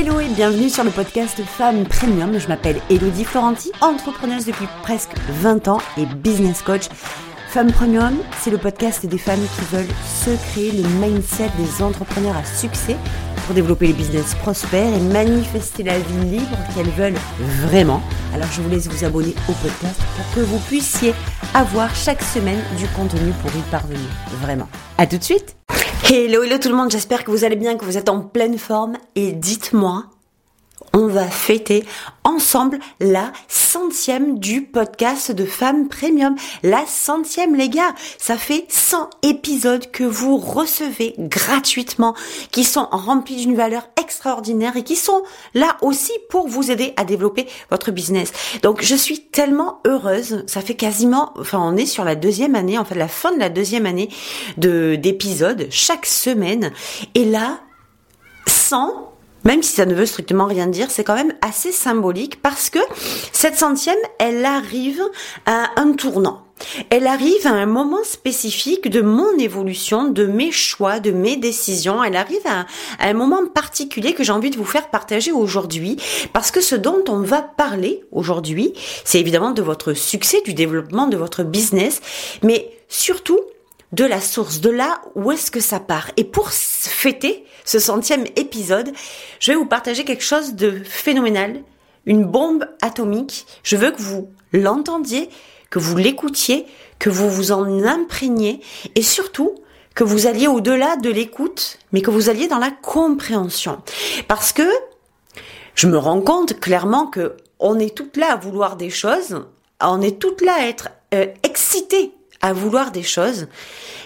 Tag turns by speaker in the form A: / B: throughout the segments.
A: Hello et bienvenue sur le podcast Femmes Premium. Je m'appelle Elodie Florenti, entrepreneuse depuis presque 20 ans et business coach. Femmes Premium, c'est le podcast des femmes qui veulent se créer le mindset des entrepreneurs à succès développer les business prospères et manifester la vie libre qu'elles veulent vraiment. Alors je vous laisse vous abonner au podcast pour que vous puissiez avoir chaque semaine du contenu pour y parvenir. Vraiment. À tout de suite Hello, hello tout le monde, j'espère que vous allez bien, que vous êtes en pleine forme et dites-moi, on va fêter ensemble la centième du podcast de Femmes Premium. La centième, les gars. Ça fait 100 épisodes que vous recevez gratuitement, qui sont remplis d'une valeur extraordinaire et qui sont là aussi pour vous aider à développer votre business. Donc, je suis tellement heureuse. Ça fait quasiment, enfin, on est sur la deuxième année, en fait, la fin de la deuxième année de, d'épisodes chaque semaine. Et là, 100 même si ça ne veut strictement rien dire, c'est quand même assez symbolique parce que cette centième, elle arrive à un tournant. Elle arrive à un moment spécifique de mon évolution, de mes choix, de mes décisions. Elle arrive à, un moment particulier que j'ai envie de vous faire partager aujourd'hui parce que ce dont on va parler aujourd'hui, c'est évidemment de votre succès, du développement de votre business, mais surtout de la source, de là où est-ce que ça part. Et pour fêter ce centième épisode, je vais vous partager quelque chose de phénoménal, une bombe atomique. Je veux que vous l'entendiez, que vous l'écoutiez, que vous vous en imprégniez et surtout que vous alliez au-delà de l'écoute, mais que vous alliez dans la compréhension. Parce que je me rends compte clairement que on est toutes là à vouloir des choses, on est toutes là à être euh, excitées à vouloir des choses,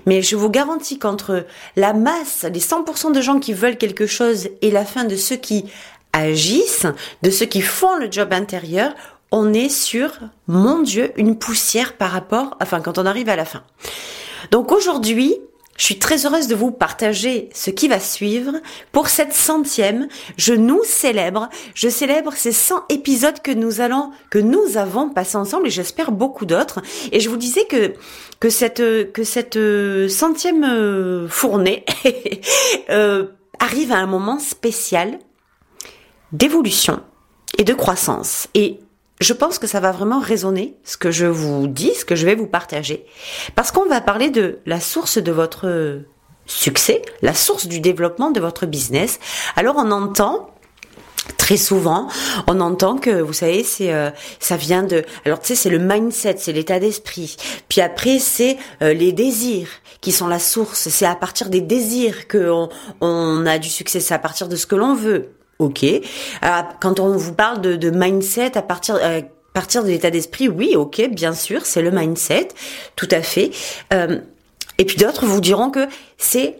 A: mais je vous garantis qu'entre la masse, les 100% de gens qui veulent quelque chose et la fin de ceux qui agissent, de ceux qui font le job intérieur, on est sur, mon Dieu, une poussière par rapport, enfin quand on arrive à la fin. Donc aujourd'hui, je suis très heureuse de vous partager ce qui va suivre. Pour cette centième, je nous célèbre, je célèbre ces 100 épisodes que nous allons, que nous avons passé ensemble et j'espère beaucoup d'autres. Et je vous disais que, que cette, que cette euh, centième euh, fournée euh, arrive à un moment spécial d'évolution et de croissance. Et je pense que ça va vraiment résonner ce que je vous dis, ce que je vais vous partager, parce qu'on va parler de la source de votre succès, la source du développement de votre business. Alors on entend très souvent, on entend que vous savez, c'est euh, ça vient de alors tu sais c'est le mindset, c'est l'état d'esprit. Puis après c'est euh, les désirs qui sont la source, c'est à partir des désirs que on a du succès, c'est à partir de ce que l'on veut. Ok. Euh, quand on vous parle de, mindset à partir euh, partir de l'état d'esprit, oui, ok, bien sûr, c'est le mindset, tout à fait. Euh, et puis d'autres vous diront que c'est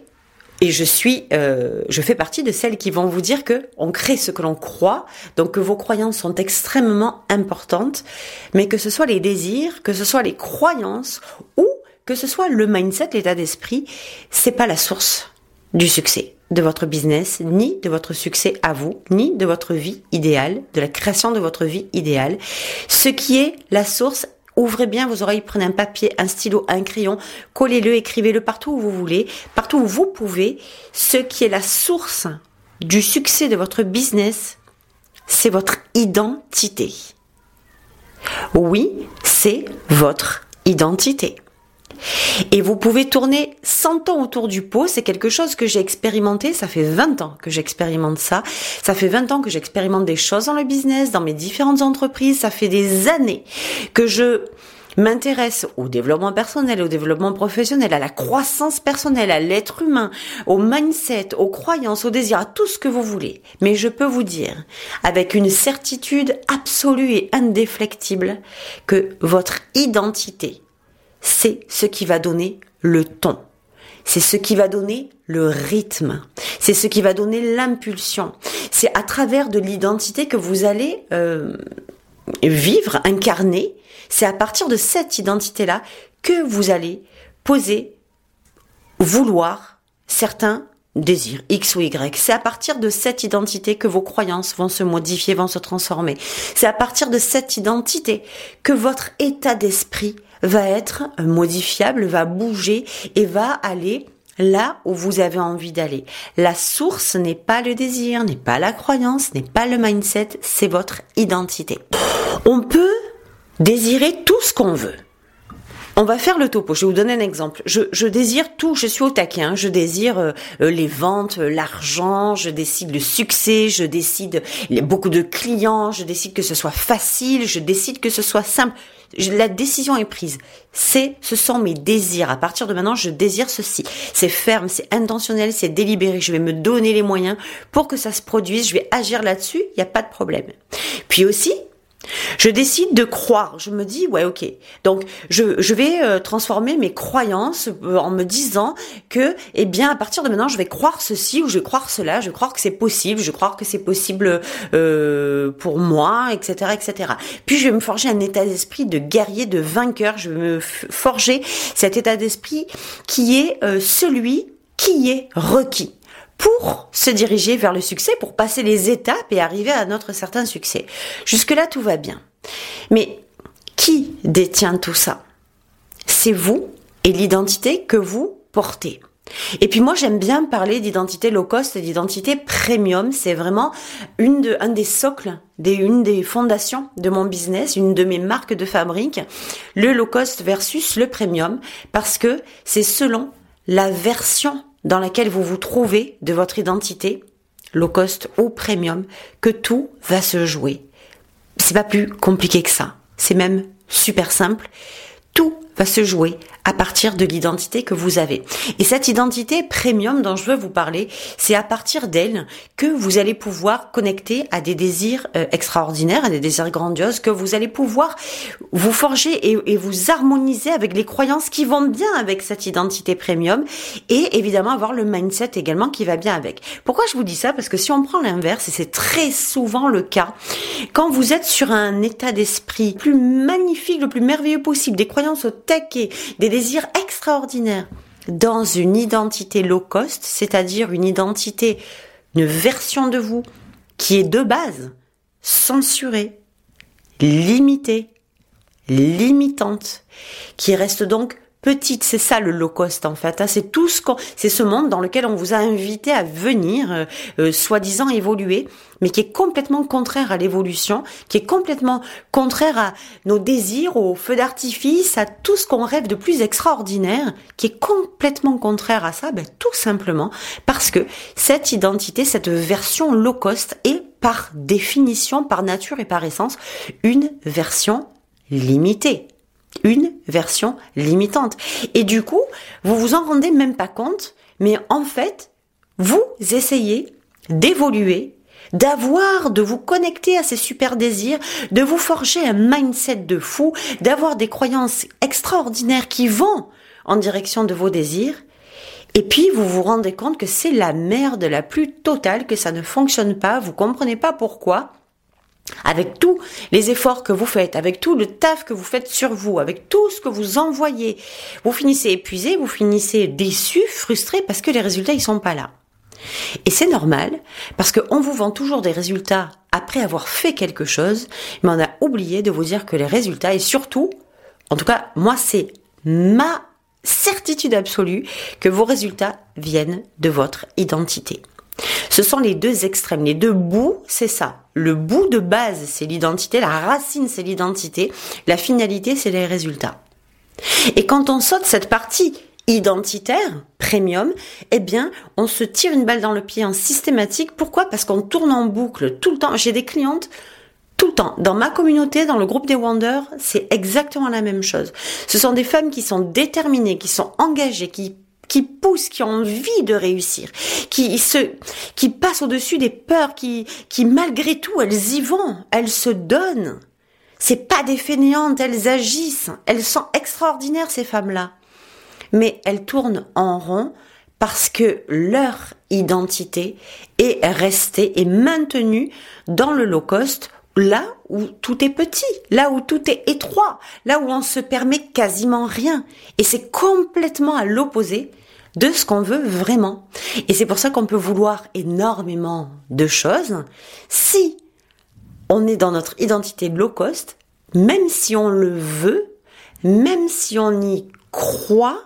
A: et je suis, je fais partie de celles qui vont vous dire que on crée ce que l'on croit, donc que vos croyances sont extrêmement importantes, mais que ce soit les désirs, que ce soit les croyances ou que ce soit le mindset, l'état d'esprit, c'est pas la source du succès de votre business, ni de votre succès à vous, ni de votre vie idéale, de la création de votre vie idéale. Ce qui est la source, ouvrez bien vos oreilles, prenez un papier, un stylo, un crayon, collez-le, écrivez-le partout où vous voulez, partout où vous pouvez. Ce qui est la source du succès de votre business, c'est votre identité. Oui, c'est votre identité. Et vous pouvez tourner 100 ans autour du pot, c'est quelque chose que j'ai expérimenté, ça fait 20 ans que j'expérimente ça, ça fait 20 ans que j'expérimente des choses dans le business, dans mes différentes entreprises, ça fait des années que je m'intéresse au développement personnel, au développement professionnel, à la croissance personnelle, à l'être humain, au mindset, aux croyances, aux désirs, à tout ce que vous voulez. Mais je peux vous dire, avec une certitude absolue et indéflectible, que votre identité, c'est ce qui va donner le ton. C'est ce qui va donner le rythme. C'est ce qui va donner l'impulsion. C'est à travers de l'identité que vous allez euh, vivre, incarner. C'est à partir de cette identité-là que vous allez poser, vouloir certains désirs, X ou Y. C'est à partir de cette identité que vos croyances vont se modifier, vont se transformer. C'est à partir de cette identité que votre état d'esprit va être modifiable, va bouger et va aller là où vous avez envie d'aller. La source n'est pas le désir, n'est pas la croyance, n'est pas le mindset, c'est votre identité. On peut désirer tout ce qu'on veut. On va faire le topo. Je vais vous donner un exemple. Je, désire tout. Je suis au taquet. Hein. Je désire euh, euh, les ventes, euh, l'argent. Je décide le succès. Je décide beaucoup de clients. Je décide que ce soit facile. Je décide que ce soit simple. La décision est prise. C'est, ce sont mes désirs. À partir de maintenant, je désire ceci. C'est ferme, c'est intentionnel, c'est délibéré. Je vais me donner les moyens pour que ça se produise. Je vais agir là-dessus. Il n'y a pas de problème. Puis aussi, je décide de croire. Je me dis, ouais, ok. Donc, je, je vais euh, transformer mes croyances euh, en me disant que, eh bien, à partir de maintenant, je vais croire ceci ou je vais croire cela. Je vais croire que c'est possible. Je vais croire que c'est possible euh, pour moi, etc., etc. Puis, je vais me forger un état d'esprit de guerrier, de vainqueur. Je vais me forger cet état d'esprit qui est celui qui est requis pour se diriger vers le succès, pour passer les étapes et arriver à notre certain succès. Jusque-là, tout va bien. Mais qui détient tout ça? C'est vous et l'identité que vous portez. Et puis moi j'aime bien parler d'identité low cost et d'identité premium. C'est vraiment une un des socles, des, une des fondations de mon business, une de mes marques de fabrique, le low cost versus le premium, parce que c'est selon la version dans laquelle vous vous trouvez de votre identité, low cost ou premium, que tout va se jouer. C'est pas plus compliqué que ça. C'est même super simple. Va se jouer à partir de l'identité que vous avez. Et cette identité premium dont je veux vous parler, c'est à partir d'elle que vous allez pouvoir connecter à des désirs euh, extraordinaires, à des désirs grandioses, que vous allez pouvoir vous forger et, et, vous harmoniser avec les croyances qui vont bien avec cette identité premium et évidemment avoir le mindset également qui va bien avec. Pourquoi je vous dis ça? Parce que si on prend l'inverse, et c'est très souvent le cas, quand vous êtes sur un état d'esprit plus magnifique, le plus merveilleux possible, des croyances taquet, des désirs extraordinaires dans une identité low cost, c'est-à-dire une identité, une version de vous qui est de base censurée, limitée, limitante, qui reste donc petite. C'est ça le low cost en fait. Hein. C'est tout ce qu'on, c'est ce monde dans lequel on vous a invité à venir, euh, euh, soi-disant évoluer, mais qui est complètement contraire à l'évolution, qui est complètement contraire à nos désirs, aux feux d'artifice, à tout ce qu'on rêve de plus extraordinaire, qui est complètement contraire à ça, ben, tout simplement parce que cette identité, cette version low cost est par définition, par nature et par essence, une version limitée une version limitante. Et du coup, vous vous en rendez même pas compte, mais en fait, vous essayez d'évoluer, d'avoir, de vous connecter à ces super désirs, de vous forger un mindset de fou, d'avoir des croyances extraordinaires qui vont en direction de vos désirs. Et puis, vous vous rendez compte que c'est la merde la plus totale, que ça ne fonctionne pas, vous comprenez pas pourquoi avec tous les efforts que vous faites, avec tout le taf que vous faites sur vous, avec tout ce que vous envoyez, vous finissez épuisé, vous finissez déçu, frustré parce que les résultats ils sont pas là. Et c'est normal parce qu'on vous vend toujours des résultats après avoir fait quelque chose, mais on a oublié de vous dire que les résultats et surtout, en tout cas moi c'est ma certitude absolue que vos résultats viennent de votre identité. Ce sont les deux extrêmes, les deux bouts, c'est ça. Le bout de base, c'est l'identité, la racine, c'est l'identité, la finalité, c'est les résultats. Et quand on saute cette partie identitaire, premium, eh bien, on se tire une balle dans le pied en systématique. Pourquoi? Parce qu'on tourne en boucle tout le temps. J'ai des clientes tout le temps. Dans ma communauté, dans le groupe des Wonders, c'est exactement la même chose. Ce sont des femmes qui sont déterminées, qui sont engagées, qui qui poussent, qui ont envie de réussir, qui se, qui passent au-dessus des peurs, qui, qui malgré tout, elles y vont, elles se donnent. C'est pas des fainéantes, elles agissent, elles sont extraordinaires ces femmes-là. Mais elles tournent en rond parce que leur identité est restée et maintenue dans le low cost là où tout est petit, là où tout est étroit, là où on se permet quasiment rien. Et c'est complètement à l'opposé de ce qu'on veut vraiment. Et c'est pour ça qu'on peut vouloir énormément de choses. Si on est dans notre identité low cost, même si on le veut, même si on y croit,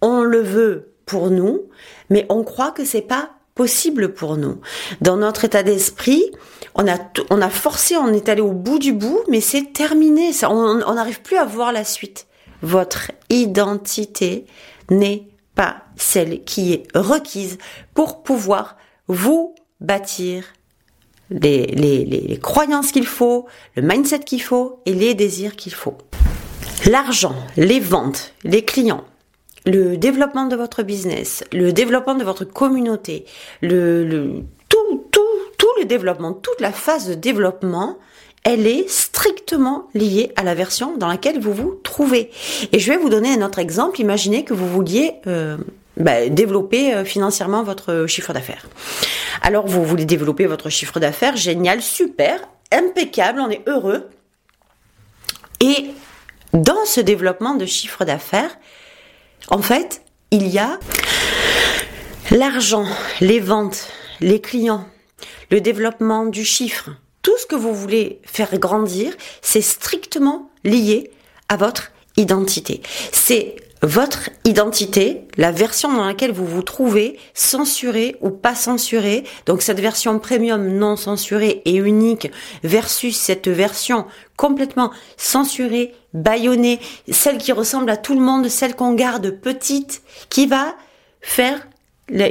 A: on le veut pour nous, mais on croit que c'est pas possible pour nous. Dans notre état d'esprit, on a, on a forcé, on est allé au bout du bout, mais c'est terminé. On n'arrive plus à voir la suite. Votre identité n'est pas celle qui est requise pour pouvoir vous bâtir les, croyances qu'il faut, le mindset qu'il faut et les désirs qu'il faut. L'argent, les ventes, les clients, le développement de votre business, le développement de votre communauté, le tout, le développement, toute la phase de développement, elle est strictement liée à la version dans laquelle vous vous trouvez. Et je vais vous donner un autre exemple. Imaginez que vous vouliez euh, bah, développer euh, financièrement votre chiffre d'affaires. Alors vous voulez développer votre chiffre d'affaires, génial, super, impeccable, on est heureux. Et dans ce développement de chiffre d'affaires, en fait, il y a l'argent, les ventes, les clients, le développement du chiffre. Tout ce que vous voulez faire grandir, c'est strictement lié à votre identité. C'est votre identité, la version dans laquelle vous vous trouvez, censurée ou pas censurée. Donc cette version premium non censurée et unique versus cette version complètement censurée, bâillonnée, celle qui ressemble à tout le monde, celle qu'on garde petite, qui va faire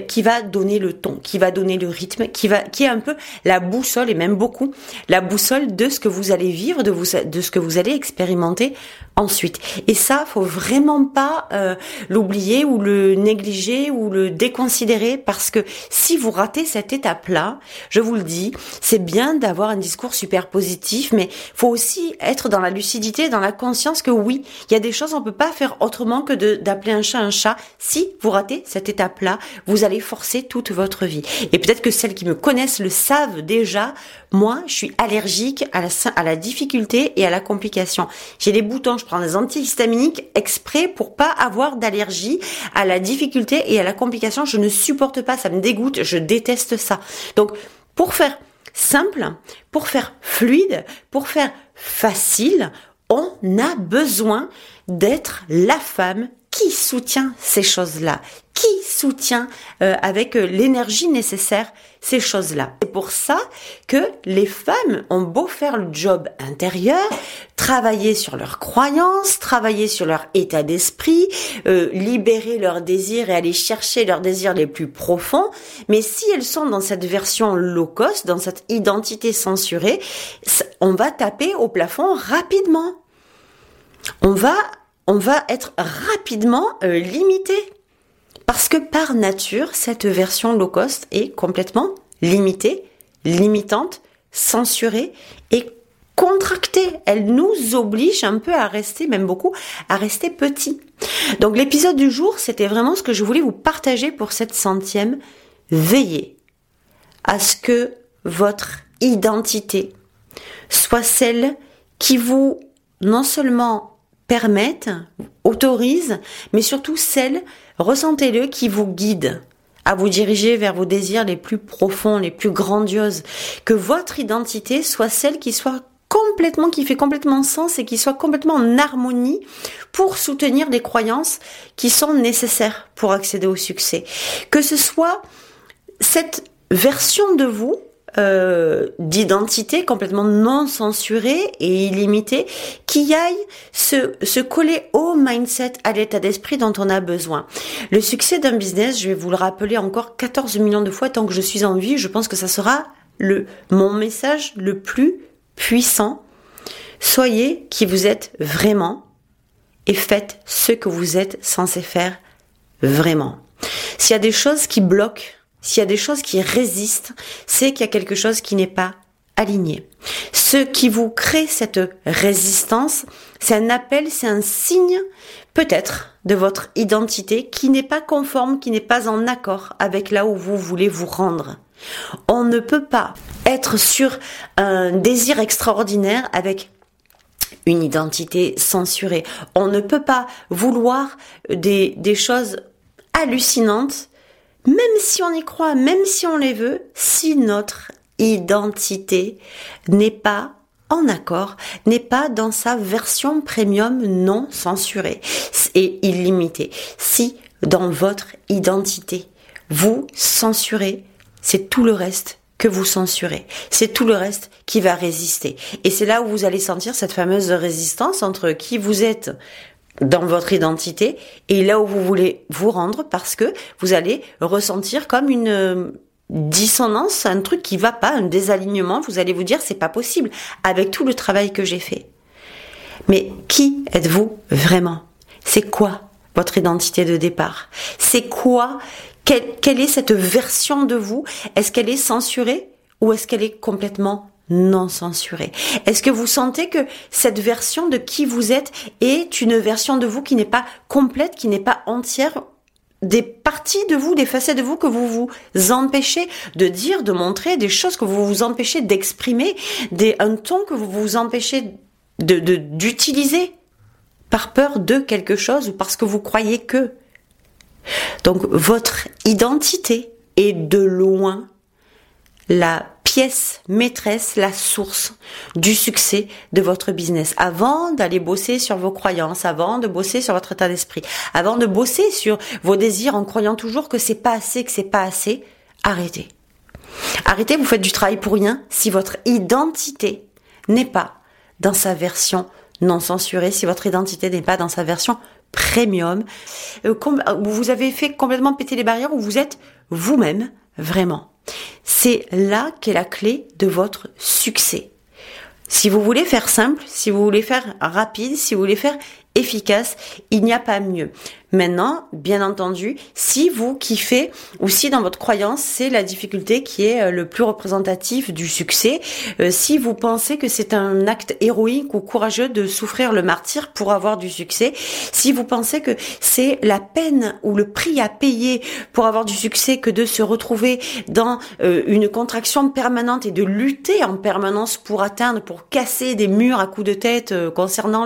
A: qui va donner le ton, qui va donner le rythme, qui va, qui est un peu la boussole et même beaucoup la boussole de ce que vous allez vivre, de vous, de ce que vous allez expérimenter ensuite. Et ça, faut vraiment pas euh, l'oublier ou le négliger ou le déconsidérer parce que si vous ratez cette étape-là, je vous le dis, c'est bien d'avoir un discours super positif, mais faut aussi être dans la lucidité, dans la conscience que oui, il y a des choses on peut pas faire autrement que d'appeler un chat un chat. Si vous ratez cette étape-là, vous allez forcer toute votre vie. Et peut-être que celles qui me connaissent le savent déjà. Moi, je suis allergique à la, difficulté et à la complication. J'ai des boutons, je prends des antihistaminiques exprès pour pas avoir d'allergie à la difficulté et à la complication. Je ne supporte pas, ça me dégoûte, je déteste ça. Donc, pour faire simple, pour faire fluide, pour faire facile, on a besoin d'être la femme qui soutient ces choses-là soutient euh, avec euh, l'énergie nécessaire ces choses-là C'est pour ça que les femmes ont beau faire le job intérieur, travailler sur leurs croyances, travailler sur leur état d'esprit, euh, libérer leurs désirs et aller chercher leurs désirs les plus profonds, mais si elles sont dans cette version low cost, dans cette identité censurée, on va taper au plafond rapidement. On va on va être rapidement limité. Parce que par nature, cette version low cost est complètement limitée, limitante, censurée et contractée. Elle nous oblige un peu à rester, même beaucoup, à rester petit. Donc l'épisode du jour, c'était vraiment ce que je voulais vous partager pour cette centième. Veillez à ce que votre identité soit celle qui vous non seulement permettent, autorisent, mais surtout celles, ressentez-le, qui vous guident à vous diriger vers vos désirs les plus profonds, les plus grandioses. Que votre identité soit celle qui soit complètement, qui fait complètement sens et qui soit complètement en harmonie pour soutenir des croyances qui sont nécessaires pour accéder au succès. Que ce soit cette version de vous euh, d'identité complètement non censurée et illimitée qui aille se, se coller au mindset, à l'état d'esprit dont on a besoin. Le succès d'un business, je vais vous le rappeler encore 14 millions de fois tant que je suis en vie, je pense que ça sera le, mon message le plus puissant. Soyez qui vous êtes vraiment et faites ce que vous êtes censé faire vraiment. S'il y a des choses qui bloquent s'il y a des choses qui résistent, c'est qu'il y a quelque chose qui n'est pas aligné. Ce qui vous crée cette résistance, c'est un appel, c'est un signe peut-être de votre identité qui n'est pas conforme, qui n'est pas en accord avec là où vous voulez vous rendre. On ne peut pas être sur un désir extraordinaire avec une identité censurée. On ne peut pas vouloir des, choses hallucinantes même si on y croit, même si on les veut, si notre identité n'est pas en accord, n'est pas dans sa version premium non censurée et illimitée. Si dans votre identité. Vous censurez, c'est tout le reste que vous censurez. C'est tout le reste qui va résister. Et c'est là où vous allez sentir cette fameuse résistance entre qui vous êtes dans votre identité et là où vous voulez vous rendre parce que vous allez ressentir comme une euh, dissonance, un truc qui va pas, un désalignement, vous allez vous dire c'est pas possible avec tout le travail que j'ai fait. Mais qui êtes-vous vraiment? C'est quoi votre identité de départ? C'est quoi? Quelle, est cette version de vous? Est-ce qu'elle est censurée ou est-ce qu'elle est complètement non censurée Est-ce que vous sentez que cette version de qui vous êtes est une version de vous qui n'est pas complète, qui n'est pas entière? Des parties de vous, des facettes de vous que vous vous empêchez de dire, de montrer, des choses que vous vous empêchez d'exprimer, des, un ton que vous vous empêchez de, d'utiliser par peur de quelque chose ou parce que vous croyez que. Donc votre identité est de loin la pièce maîtresse, la source du succès de votre business. Avant d'aller bosser sur vos croyances, avant de bosser sur votre état d'esprit, avant de bosser sur vos désirs en croyant toujours que c'est pas assez, que c'est pas assez, arrêtez. Arrêtez, vous faites du travail pour rien si votre identité n'est pas dans sa version non censurée, si votre identité n'est pas dans sa version premium, euh, vous avez fait complètement péter les barrières où vous êtes vous-même, vraiment. C'est là qu'est la clé de votre succès. Si vous voulez faire simple, si vous voulez faire rapide, si vous voulez faire efficace, il n'y a pas mieux. Maintenant, bien entendu, si vous kiffez ou si dans votre croyance c'est la difficulté qui est euh, le plus représentatif du succès, euh, si vous pensez que c'est un acte héroïque ou courageux de souffrir le martyr pour avoir du succès, si vous pensez que c'est la peine ou le prix à payer pour avoir du succès que de se retrouver dans euh, une contraction permanente et de lutter en permanence pour atteindre, pour casser des murs à coups de tête concernant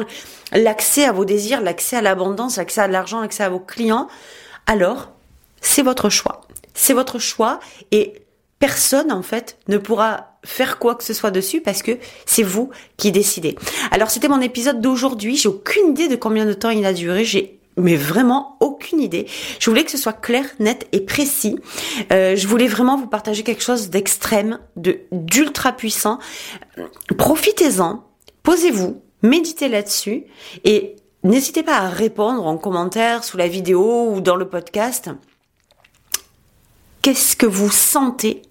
A: l'accès à vos désirs, l'accès à l'abondance, l'accès à l'argent, à vos clients, alors c'est votre choix. C'est votre choix et personne en fait ne pourra faire quoi que ce soit dessus parce que c'est vous qui décidez. Alors c'était mon épisode d'aujourd'hui. J'ai aucune idée de combien de temps il a duré. J'ai vraiment aucune idée. Je voulais que ce soit clair, net et précis. Euh, je voulais vraiment vous partager quelque chose d'extrême, de d'ultra puissant. Profitez-en, posez-vous, méditez là-dessus et n'hésitez pas à répondre en commentaire sous la vidéo ou dans le podcast. Qu'est-ce que vous sentez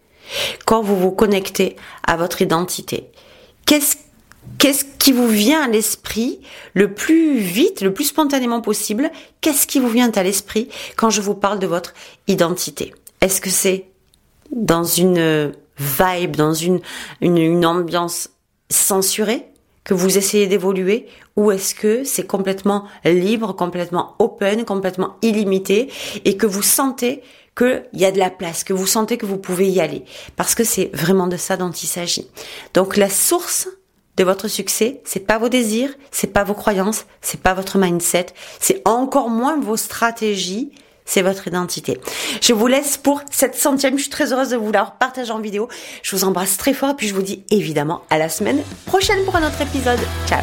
A: quand vous vous connectez à votre identité? Qu'est-ce qui vous vient à l'esprit le plus vite, le plus spontanément possible? Qu'est-ce qui vous vient à l'esprit quand je vous parle de votre identité? Est-ce que c'est dans une vibe, dans une ambiance censurée? Que vous essayez d'évoluer ou est-ce que c'est complètement libre, complètement open, complètement illimité et que vous sentez qu'il y a de la place, que vous sentez que vous pouvez y aller? Parce que c'est vraiment de ça dont il s'agit. Donc la source de votre succès, c'est pas vos désirs, c'est pas vos croyances, c'est pas votre mindset, c'est encore moins vos stratégies, c'est votre identité. Je vous laisse pour cette centième. Je suis très heureuse de vous l'avoir partagé en vidéo. Je vous embrasse très fort et puis je vous dis évidemment à la semaine prochaine pour un autre épisode. Ciao